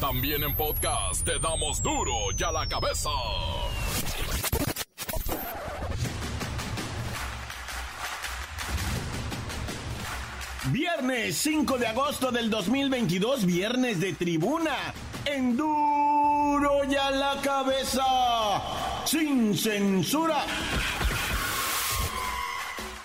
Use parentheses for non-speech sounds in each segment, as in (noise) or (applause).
También en podcast te damos duro y a la cabeza. Viernes 5 de agosto del 2022, viernes de tribuna. En duro y a la cabeza. Sin censura.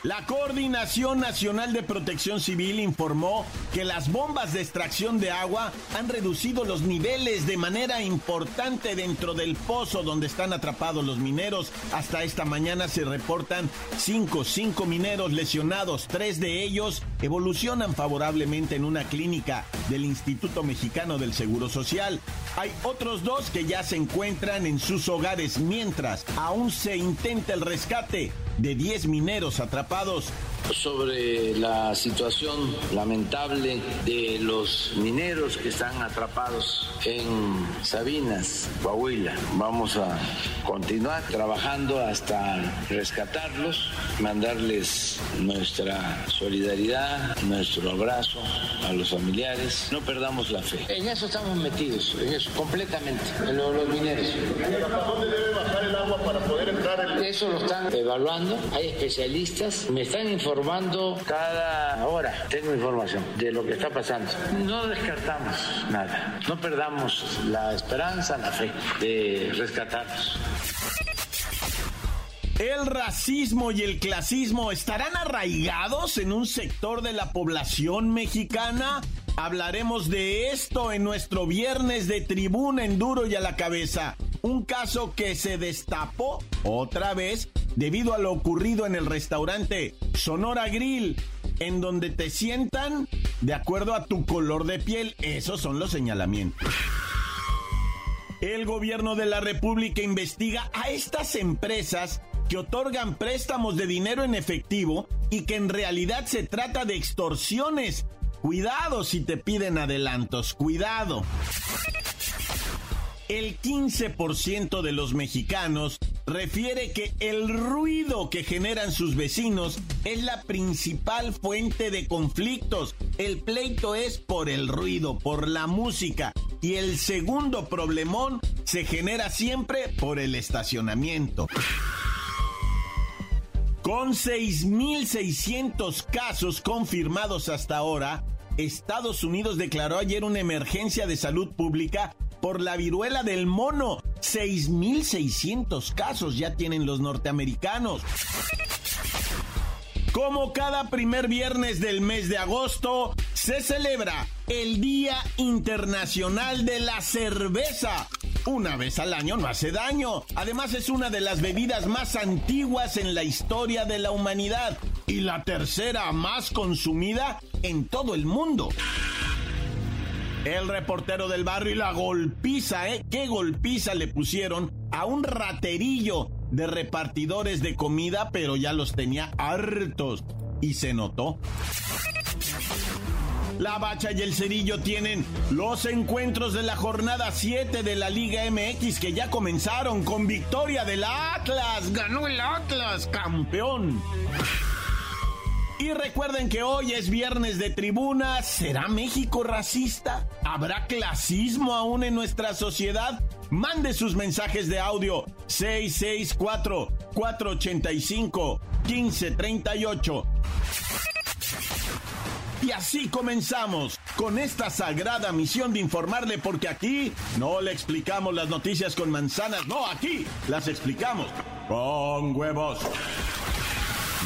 La Coordinación Nacional de Protección Civil informó que las bombas de extracción de agua han reducido los niveles de manera importante dentro del pozo donde están atrapados los mineros. Hasta esta mañana se reportan cinco, cinco mineros lesionados. Tres de ellos evolucionan favorablemente en una clínica del Instituto Mexicano del Seguro Social. Hay otros dos que ya se encuentran en sus hogares mientras aún se intenta el rescate de 10 mineros atrapados sobre la situación lamentable de los mineros que están atrapados en Sabinas, Coahuila. Vamos a continuar trabajando hasta rescatarlos, mandarles nuestra solidaridad, nuestro abrazo a los familiares. No perdamos la fe. En eso estamos metidos, en eso, completamente, en los mineros. ¿Hasta dónde debe bajar el agua para poder entrar? Eso lo están evaluando, hay especialistas, me están informando cada hora. Tengo información de lo que está pasando. No descartamos nada. No perdamos la esperanza, la fe de rescatarlos. ¿El racismo y el clasismo estarán arraigados en un sector de la población mexicana? Hablaremos de esto en nuestro viernes de tribuna en duro y a la cabeza. Un caso que se destapó otra vez debido a lo ocurrido en el restaurante Sonora Grill, en donde te sientan de acuerdo a tu color de piel. Esos son los señalamientos. El gobierno de la República investiga a estas empresas que otorgan préstamos de dinero en efectivo y que en realidad se trata de extorsiones. Cuidado si te piden adelantos, cuidado. El 15% de los mexicanos refiere que el ruido que generan sus vecinos es la principal fuente de conflictos. El pleito es por el ruido, por la música. Y el segundo problemón se genera siempre por el estacionamiento. Con 6.600 casos confirmados hasta ahora, Estados Unidos declaró ayer una emergencia de salud pública por la viruela del mono. 6.600 casos ya tienen los norteamericanos. Como cada primer viernes del mes de agosto, se celebra el Día Internacional de la Cerveza. Una vez al año no hace daño. Además es una de las bebidas más antiguas en la historia de la humanidad y la tercera más consumida en todo el mundo. El reportero del barrio y la golpiza, ¿eh? ¿Qué golpiza le pusieron a un raterillo de repartidores de comida, pero ya los tenía hartos? Y se notó. La Bacha y el Cerillo tienen los encuentros de la jornada 7 de la Liga MX que ya comenzaron con victoria del Atlas. Ganó el Atlas, campeón. Y recuerden que hoy es viernes de tribuna. ¿Será México racista? ¿Habrá clasismo aún en nuestra sociedad? Mande sus mensajes de audio 664-485-1538. Y así comenzamos con esta sagrada misión de informarle porque aquí no le explicamos las noticias con manzanas, no, aquí las explicamos con huevos.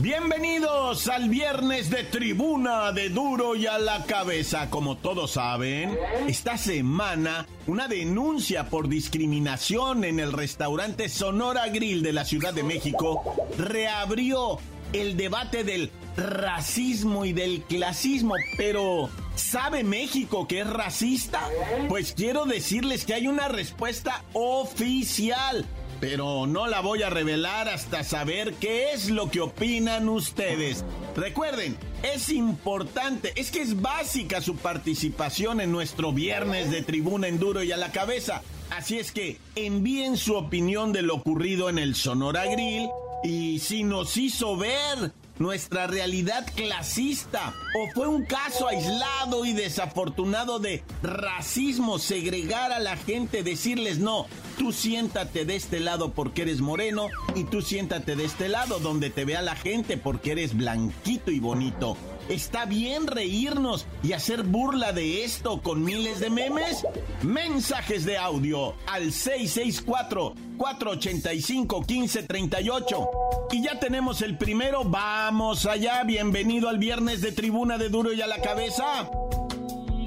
Bienvenidos al viernes de tribuna de duro y a la cabeza. Como todos saben, esta semana una denuncia por discriminación en el restaurante Sonora Grill de la Ciudad de México reabrió el debate del racismo y del clasismo, pero ¿Sabe México que es racista? Pues quiero decirles que hay una respuesta oficial pero no la voy a revelar hasta saber qué es lo que opinan ustedes. Recuerden, es importante, es que es básica su participación en nuestro viernes de tribuna en duro y a la cabeza. Así es que envíen su opinión de lo ocurrido en el Sonora Grill y si nos hizo ver nuestra realidad clasista o fue un caso aislado y desafortunado de racismo, segregar a la gente, decirles no, tú siéntate de este lado porque eres moreno y tú siéntate de este lado donde te vea la gente porque eres blanquito y bonito. ¿Está bien reírnos y hacer burla de esto con miles de memes? Mensajes de audio al 664-485-1538. Y ya tenemos el primero. Vamos allá. Bienvenido al viernes de Tribuna de Duro y a la Cabeza.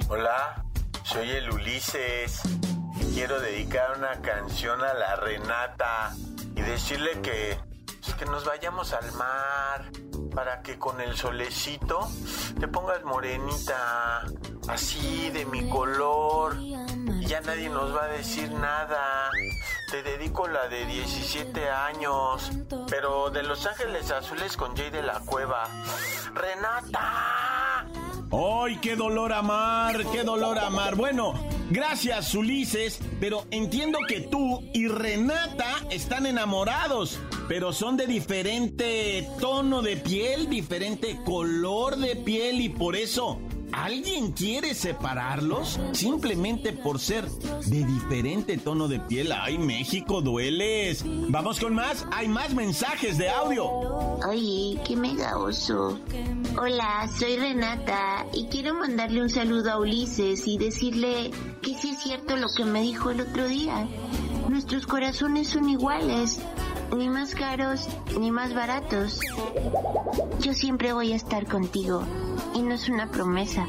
Hola, soy el Ulises. Quiero dedicar una canción a la Renata y decirle que, pues, que nos vayamos al mar para que con el solecito te pongas morenita, así de mi color, y ya nadie nos va a decir nada. Te dedico la de 17 años, pero de Los Ángeles Azules con Jay de la Cueva. ¡Renata! ¡Ay, qué dolor amar! ¡Qué dolor amar! Bueno, gracias Ulises, pero entiendo que tú y Renata están enamorados, pero son de diferente tono de piel, diferente color de piel y por eso ¿Alguien quiere separarlos simplemente por ser de diferente tono de piel? ¡Ay, México, dueles! Vamos con más. Hay más mensajes de audio. Oye, qué mega oso. Hola, soy Renata y quiero mandarle un saludo a Ulises y decirle que sí es cierto lo que me dijo el otro día. Nuestros corazones son iguales, ni más caros ni más baratos. Yo siempre voy a estar contigo y no es una promesa,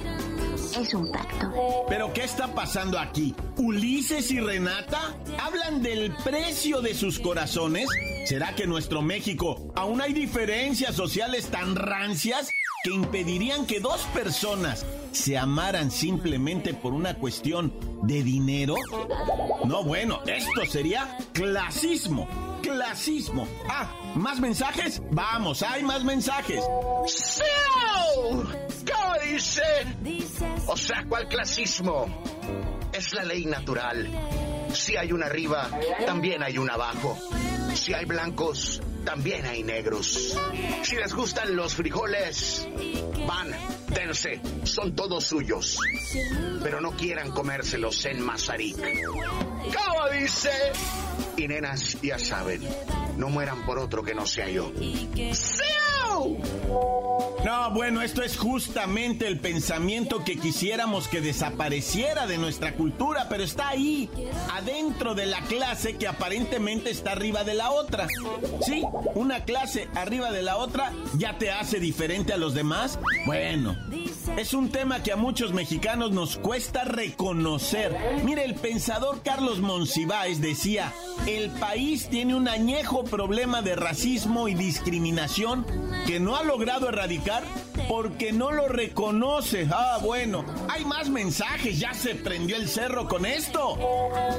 es un pacto. ¿Pero qué está pasando aquí? ¿Ulises y Renata hablan del precio de sus corazones? ¿Será que en nuestro México aún hay diferencias sociales tan rancias que impedirían que dos personas se amaran simplemente por una cuestión de dinero? No, bueno, esto sería clasismo. Clasismo. Ah, ¿más mensajes? Vamos, hay más mensajes. ¡Sí! ¿Qué dice? O sea, ¿cuál clasismo? Es la ley natural. Si hay una arriba, también hay una abajo. Si hay blancos, también hay negros. Si les gustan los frijoles, van, dense, son todos suyos. Pero no quieran comérselos en Mazarik. ¿Cómo dice? Y nenas, ya saben, no mueran por otro que no sea yo. No, bueno, esto es justamente el pensamiento que quisiéramos que desapareciera de nuestra cultura, pero está ahí, adentro de la clase que aparentemente está arriba de la otra. Sí, una clase arriba de la otra ya te hace diferente a los demás. Bueno, es un tema que a muchos mexicanos nos cuesta reconocer. Mire, el pensador Carlos Monsiváis decía, el país tiene un añejo problema de racismo y discriminación que no ha logrado erradicar porque no lo reconoce. Ah, bueno, hay más mensajes, ya se prendió el cerro con esto.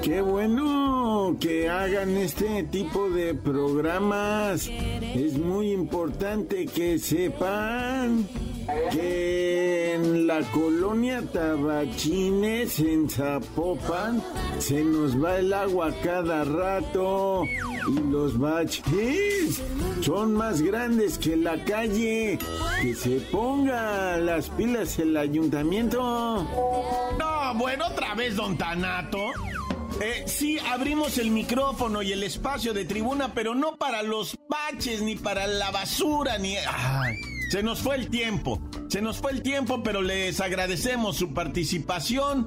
Qué bueno que hagan este tipo de programas. Es muy importante que sepan que la colonia Tabachines, en Zapopan, se nos va el agua cada rato y los baches son más grandes que la calle. Que se ponga las pilas el ayuntamiento. No, bueno, otra vez, don Tanato. Eh, sí, abrimos el micrófono y el espacio de tribuna, pero no para los baches, ni para la basura, ni... se nos fue el tiempo. Se nos fue el tiempo, pero les agradecemos su participación.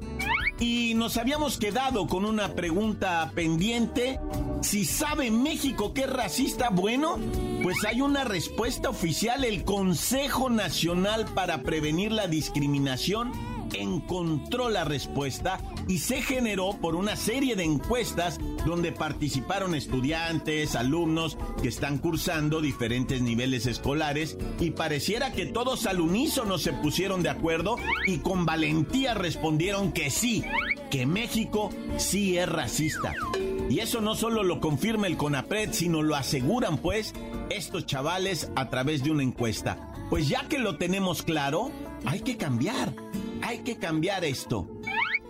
Y nos habíamos quedado con una pregunta pendiente. Si sabe México que es racista, bueno, pues hay una respuesta oficial. El Consejo Nacional para Prevenir la Discriminación encontró la respuesta y se generó por una serie de encuestas donde participaron estudiantes, alumnos que están cursando diferentes niveles escolares y pareciera que todos al unísono se pusieron de acuerdo y con valentía respondieron que sí, que México sí es racista. Y eso no solo lo confirma el CONAPRED, sino lo aseguran pues estos chavales a través de una encuesta. Pues ya que lo tenemos claro, hay que cambiar, hay que cambiar esto.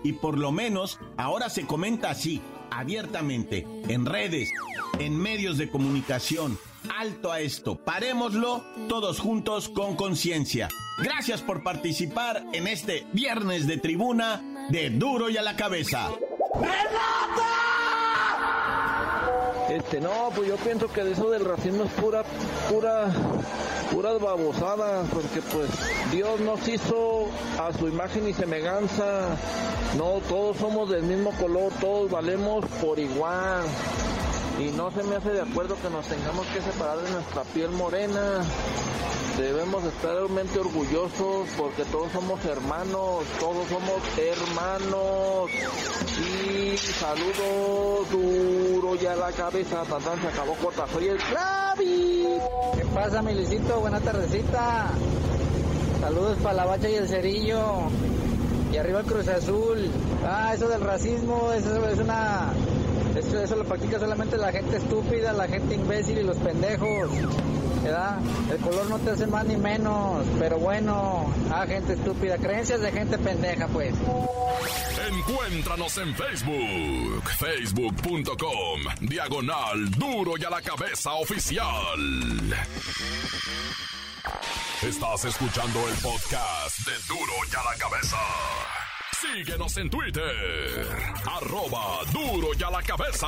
Y por lo menos ahora se comenta así, abiertamente, en redes, en medios de comunicación. Alto a esto, parémoslo todos juntos con conciencia. Gracias por participar en este viernes de tribuna de Duro y a la cabeza. Este, no, pues yo pienso que eso del racismo es pura, pura, puras babosadas, porque pues Dios nos hizo a su imagen y semejanza. No, todos somos del mismo color, todos valemos por igual. Y no se me hace de acuerdo que nos tengamos que separar de nuestra piel morena. Debemos estar realmente orgullosos porque todos somos hermanos, todos somos hermanos. Y saludos duro ya la cabeza, tan se acabó corta. Soy el. ¿Qué pasa, mi Luisito? Buena tardecita. Saludos para la bacha y el cerillo. Y arriba el Cruz Azul. Ah, eso del racismo, eso es una eso, lo practica solamente la gente estúpida, la gente imbécil y los pendejos. ¿verdad? El color no te hace más ni menos, pero bueno, a gente estúpida, creencias de gente pendeja, pues. Encuéntranos en Facebook, facebook.com, diagonal duro y a la cabeza oficial. Estás escuchando el podcast de duro y a la cabeza. Síguenos en Twitter, arroba duro y a la cabeza.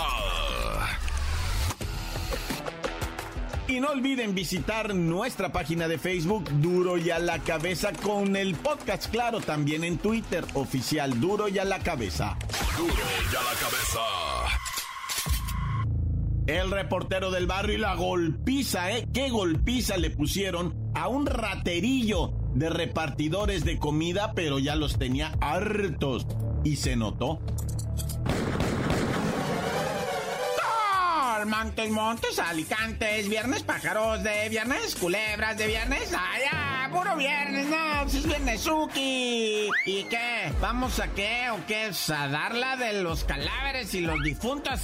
Y no olviden visitar nuestra página de Facebook Duro y a la cabeza con el podcast, claro, también en Twitter oficial Duro y a la cabeza. Duro y a la cabeza. El reportero del barrio y la golpiza, ¿eh? ¿Qué golpiza le pusieron a un raterillo de repartidores de comida, pero ya los tenía hartos? Y se notó. Montes, Montes, Alicantes, Viernes Pájaros de Viernes, Culebras de Viernes, ¡ay, puro viernes! No, pues es Viernesuki. ¿Y qué? ¿Vamos a qué o qué? ¿A darla de los cadáveres y los difuntos?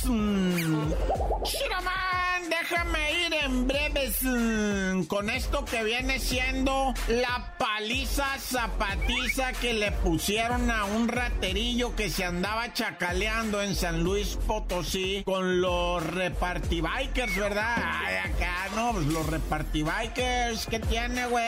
Shiraman, déjame ir en breves mmm, con esto que viene siendo la paliza zapatiza que le pusieron a un raterillo que se andaba chacaleando en San Luis Potosí con los repartibikers, ¿verdad? Ay, acá, no, pues los repartibikers, ¿qué tiene, güey?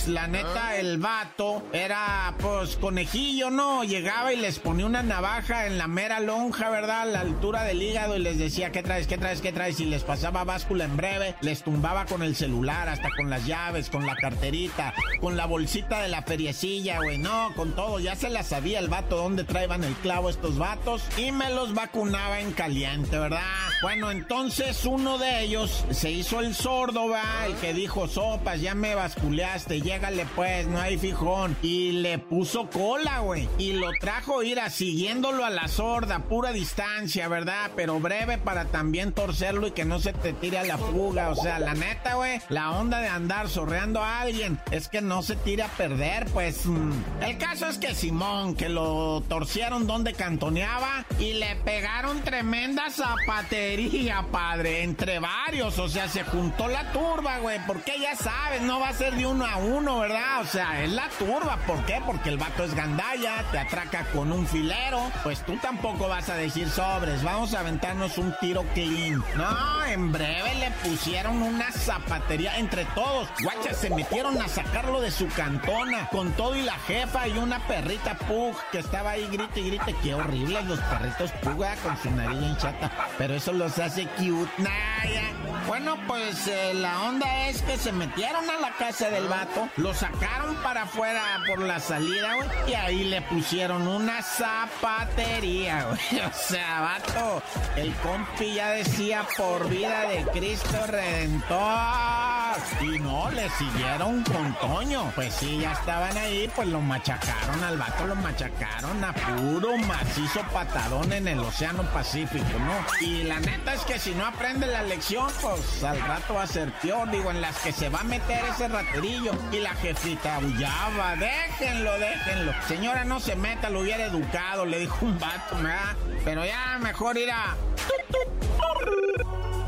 Pues, la neta, el vato era, pues, conejillo, ¿no? Llegaba y les ponía una navaja en la mera lonja, ¿verdad? A la altura del hígado y les decía, ¿qué traes, qué traes, qué traes? Y les pasaba báscula en breve, les tumbaba con el celular, hasta con las llaves, con la carterita, con la bolsita de la feriecilla, güey, no, con todo, ya se la sabía el vato dónde traían el clavo estos vatos y me los vacunaba en caliente, ¿verdad? Bueno, entonces uno de ellos se hizo el sordo, va, el que dijo, sopas, ya me basculeaste, llégale pues, no hay fijón. Y le puso cola, güey. Y lo trajo, ir a siguiéndolo a la sorda, pura distancia, ¿verdad? Pero breve para también torcerlo y que no se te tire a la fuga. O sea, la neta, güey, la onda de andar sorreando a alguien es que no se tire a perder, pues. mm. El caso es que Simón, que lo torcieron donde cantoneaba y le pegaron tremenda zapatería, padre, entre varios. O sea, se juntó la turba, güey, porque ya sabes, no va a ser de uno a uno, ¿verdad? O sea, es la turba. ¿Por qué? Porque el vato es gandalla, te atraca con un filero. Pues tú tampoco vas a decir sobres, vamos a aventarnos un tiro clean. No, en breve le pusieron una zapatería entre todos. Guacha, se metieron a sacarlo de su cantona con todo y la jefa y una perrita pug que estaba ahí grite y grite. Qué horribles los perritos pug, con su nariz en chata. Pero eso los hace cute. Nah. Bueno, pues eh, la onda es que se metieron a la casa del vato lo sacaron para afuera por la salida, güey, y ahí le pusieron una zapatería, (laughs) güey. O sea, vato, el compi ya decía por vida de Cristo Redentor. Y no, le siguieron con Toño. Pues sí, ya estaban ahí, pues lo machacaron al vato, lo machacaron a puro macizo patadón en el Océano Pacífico, ¿no? Y la neta es que si no aprende la lección, pues al rato va a ser peor. Digo, en las que se va a meter ese raterillo. Y la jefita aullaba, déjenlo, déjenlo. Señora, no se meta, lo hubiera educado, le dijo un vato, ¿verdad? Pero ya mejor ir a...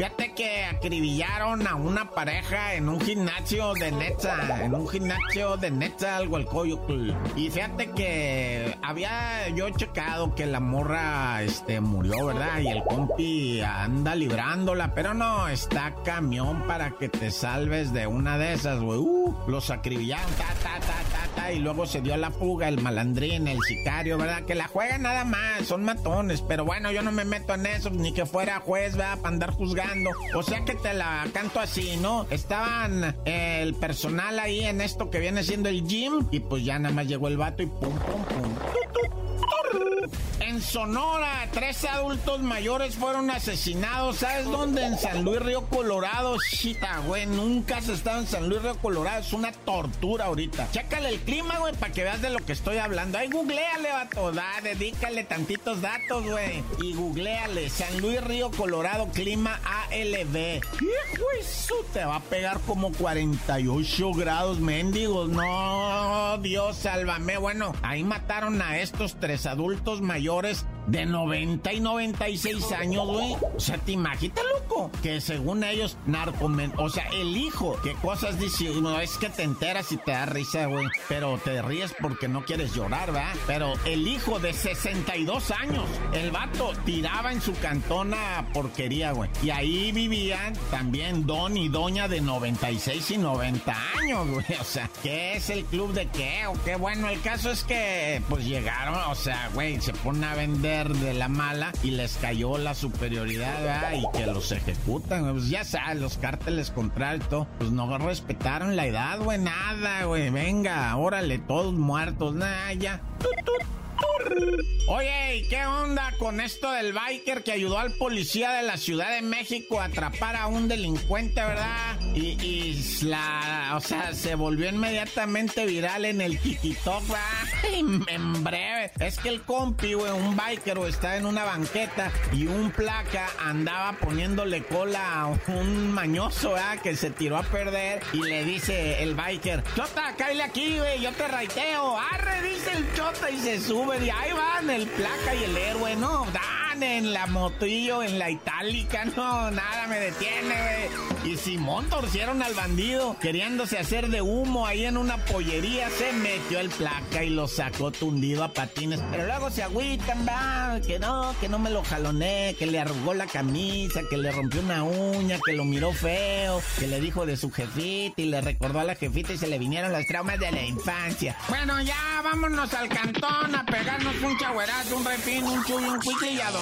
Fíjate que acribillaron a una pareja en un gimnasio de Netza, en un gimnasio de Netza, algo al Coyocl. Y fíjate que había yo checado que la morra este, murió, ¿verdad? Y el compi anda librándola, pero no, está camión para que te salves de una de esas, güey. Uh, los acribillaron, ta, ta, ta, ta, y luego se dio la fuga, el malandrín, el sicario, ¿verdad? Que la juegan nada más, son matones, pero bueno, yo no me meto en eso, ni que fuera juez, ¿verdad? Para andar juzgando o sea que te la canto así, ¿no? Estaban eh, el personal ahí en esto que viene siendo el gym y pues ya nada más llegó el vato y pum, pum, pum. En Sonora, tres adultos mayores fueron asesinados. ¿Sabes dónde? En San Luis Río Colorado. Chita, güey. Nunca has estado en San Luis Río Colorado. Es una tortura ahorita. Chécale el clima, güey, para que veas de lo que estoy hablando. Ay, googleale, vato. Da, dedícale tantitos datos, güey. Y googleale. San Luis Río Colorado, clima ALB. Hijo eso te va a pegar como 48 grados mendigos. No, Dios, sálvame. Bueno, ahí mataron a estos tres adultos mayores jugadores de 90 y 96 años, güey. O sea, te imaginas, loco, que según ellos, narcomen... O sea, el hijo, qué cosas dice, no es que te enteras y te da risa, güey. Pero te ríes porque no quieres llorar, ¿verdad? Pero el hijo de 62 años, el vato tiraba en su cantona porquería, güey. Y ahí vivían también don y doña de 96 y 90 años, güey. O sea, ¿qué es el club de qué? O qué bueno, el caso es que, pues llegaron, o sea, güey, se ponen a vender de la mala y les cayó la superioridad y que los ejecutan. Pues ya sabes, los cárteles contra todo, pues no respetaron la edad, güey, nada, güey. Venga, órale, todos muertos, nada, ya. Oye, qué onda con esto del biker que ayudó al policía de la Ciudad de México a atrapar a un delincuente, verdad? Y, la, o sea, se volvió inmediatamente viral en el TikTok, ¿verdad? (laughs) En breve. Es que el compi, güey, un biker, o está en una banqueta y un placa andaba poniéndole cola a un mañoso, ¿verdad? Que se tiró a perder y le dice el biker, Chota, cállate aquí, güey, yo te raiteo. Arre, dice el Chota y se sube y ahí van el placa y el héroe, no, en la motillo, en la itálica, (laughs) no, nada me detiene, Y Simón torcieron al bandido, queriéndose hacer de humo ahí en una pollería, se metió el placa y lo sacó tundido a patines. Pero luego se agüitan, va, que no, que no me lo jaloné, que le arrugó la camisa, que le rompió una uña, que lo miró feo, que le dijo de su jefita y le recordó a la jefita y se le vinieron los traumas de la infancia. Bueno, ya vámonos al cantón a pegarnos un chagüerazo, un refín, un chuy, un cuicle y a dormir.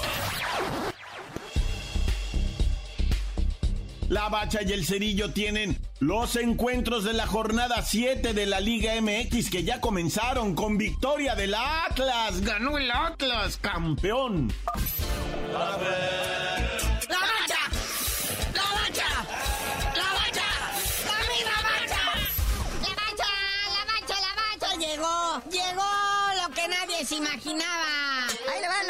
La Bacha y el Cerillo tienen los encuentros de la jornada 7 de la Liga MX que ya comenzaron con victoria del Atlas. Ganó el Atlas, campeón. ¡La Bacha! ¡La Bacha! ¡La Bacha! ¡La Bacha! ¡La Bacha! ¡La Bacha! ¡La Bacha! Llegó, llegó lo que nadie se imaginaba.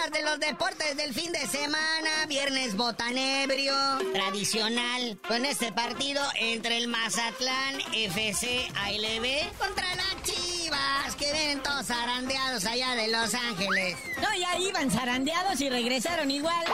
De los deportes del fin de semana. Viernes botanebrio, tradicional. Con este partido entre el Mazatlán FC ALB contra las Chivas, que vienen todos zarandeados allá de Los Ángeles. No, ya iban zarandeados y regresaron igual.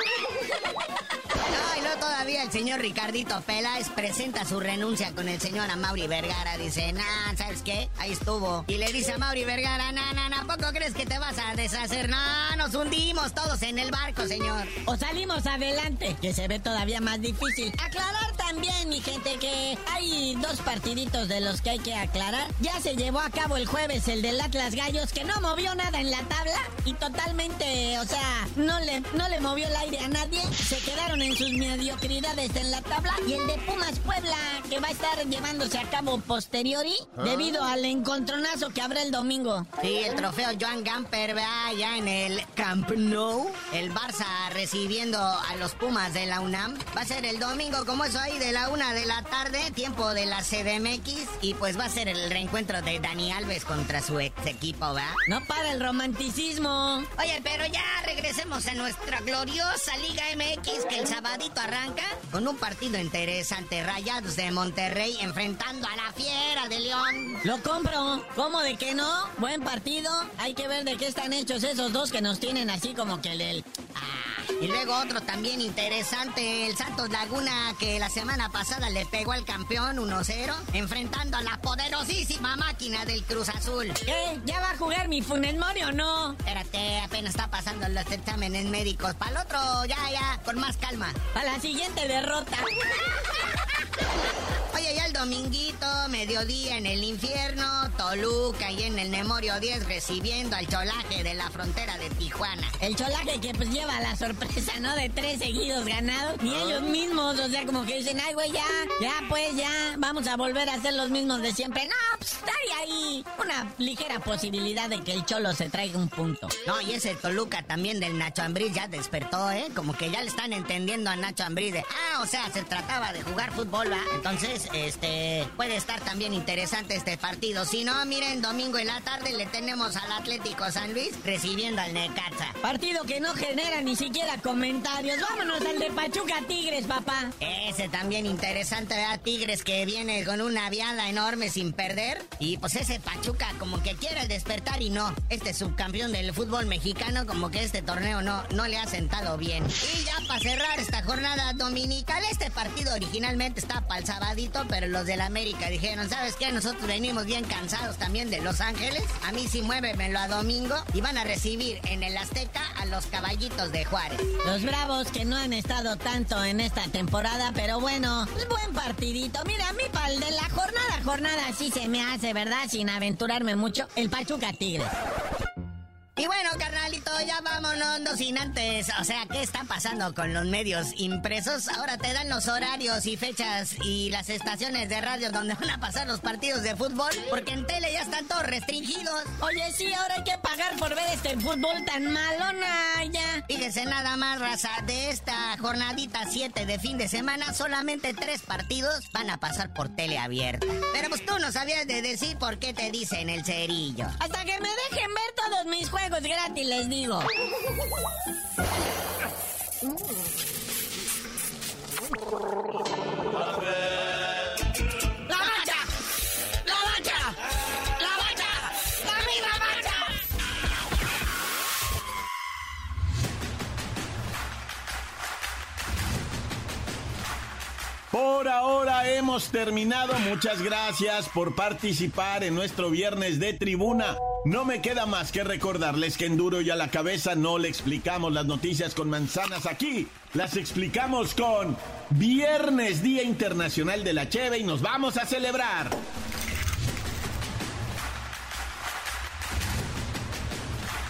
No, y luego todavía el señor Ricardito Peláez presenta su renuncia con el señor Amauri Vergara. Dice, nah, ¿sabes qué? Ahí estuvo. Y le dice a Mauri Vergara, nah, nah, nah, ¿poco crees que te vas a deshacer? No, nos hundimos todos en el barco, señor. O salimos adelante, que se ve todavía más difícil. Aclarar también, mi gente, que hay dos partiditos de los que hay que aclarar. Ya se llevó a cabo el jueves el del Atlas Gallos, que no movió nada en la tabla y totalmente, o sea, no le, no le movió el aire a nadie. Se quedaron en sus mediocridades en la tabla. Y el de Pumas Puebla, que va a estar llevándose a cabo posteriori, Ah. debido al encontronazo que habrá el domingo. Sí, el trofeo Joan Gamper, ¿verdad? Ya en el Camp Nou. El Barça recibiendo a los Pumas de la UNAM. Va a ser el domingo, como eso ahí, de la una de la tarde, tiempo de la CDMX. Y pues va a ser el reencuentro de Dani Alves contra su ex equipo, ¿verdad? No para el romanticismo. Oye, pero ya regresemos a nuestra gloriosa Liga MX que el arranca con un partido interesante. Rayados de Monterrey enfrentando a la Fiera de León. Lo compro. ¿Cómo de que no? Buen partido. Hay que ver de qué están hechos esos dos que nos tienen así como que el del... Y luego otro también interesante, el Santos Laguna que la semana pasada le pegó al campeón 1-0, enfrentando a la poderosísima máquina del Cruz Azul. ¿Qué? ¿Ya va a jugar mi Funes Mori o no? Espérate, apenas está pasando los exámenes médicos. Para el otro, ya, ya, con más calma. Para la siguiente derrota. (laughs) Oye, ya el dominguito, mediodía en el infierno, Toluca y en el Memorio 10 recibiendo al cholaje de la frontera de Tijuana. El cholaje que pues lleva la sorpresa, ¿no? De tres seguidos ganados. Ni ellos mismos, o sea, como que dicen, ay, güey, ya, ya, pues, ya, vamos a volver a ser los mismos de siempre. No, pues hay ahí una ligera posibilidad de que el cholo se traiga un punto. No, y ese Toluca también del Nacho Ambriz ya despertó, ¿eh? Como que ya le están entendiendo a Nacho Ambriz de, ah, o sea, se trataba de jugar fútbol, ¿va? Entonces, este, puede estar también interesante este partido. Si no, miren, domingo en la tarde le tenemos al Atlético San Luis recibiendo al Necaxa. Partido que no genera ni siquiera comentarios. Vámonos al de Pachuca Tigres, papá. Ese también interesante, ¿verdad? Tigres que viene con una viada enorme sin perder. Y pues ese Pachuca como que quiere despertar y no. Este subcampeón del fútbol mexicano como que este torneo no, no le ha sentado bien. Y ya para cerrar esta jornada dominical, este partido originalmente está para el sabadito, pero los del América dijeron, ¿sabes qué? Nosotros venimos bien cansados también de Los Ángeles. A mí sí muévemelo a domingo y van a recibir en el Azteca a los caballitos de Juárez. Los bravos que no han estado tanto en esta temporada, pero bueno, buen partidito. Mira, a mí para el de la jornada, jornada sí se me hace, ¿verdad? Sin aventurarme mucho, el Pachuca Tigres. Y bueno, carnalito, ya vámonos, no sin antes. O sea, ¿qué está pasando con los medios impresos? Ahora te dan los horarios y fechas y las estaciones de radio donde van a pasar los partidos de fútbol, porque en tele ya están todos restringidos. Oye, sí, ahora hay que pagar por ver este fútbol tan malona ya. Fíjese nada más, raza, de esta jornadita 7 de fin de semana, solamente tres partidos van a pasar por tele abierta. Pero pues tú no sabías de decir por qué te dicen el cerillo. Hasta que me dejen ver todos mis juegos gratis, les digo. (laughs) Por ahora hemos terminado. Muchas gracias por participar en nuestro viernes de tribuna. No me queda más que recordarles que en Duro y a la cabeza no le explicamos las noticias con manzanas aquí. Las explicamos con Viernes Día Internacional de la Cheve y nos vamos a celebrar.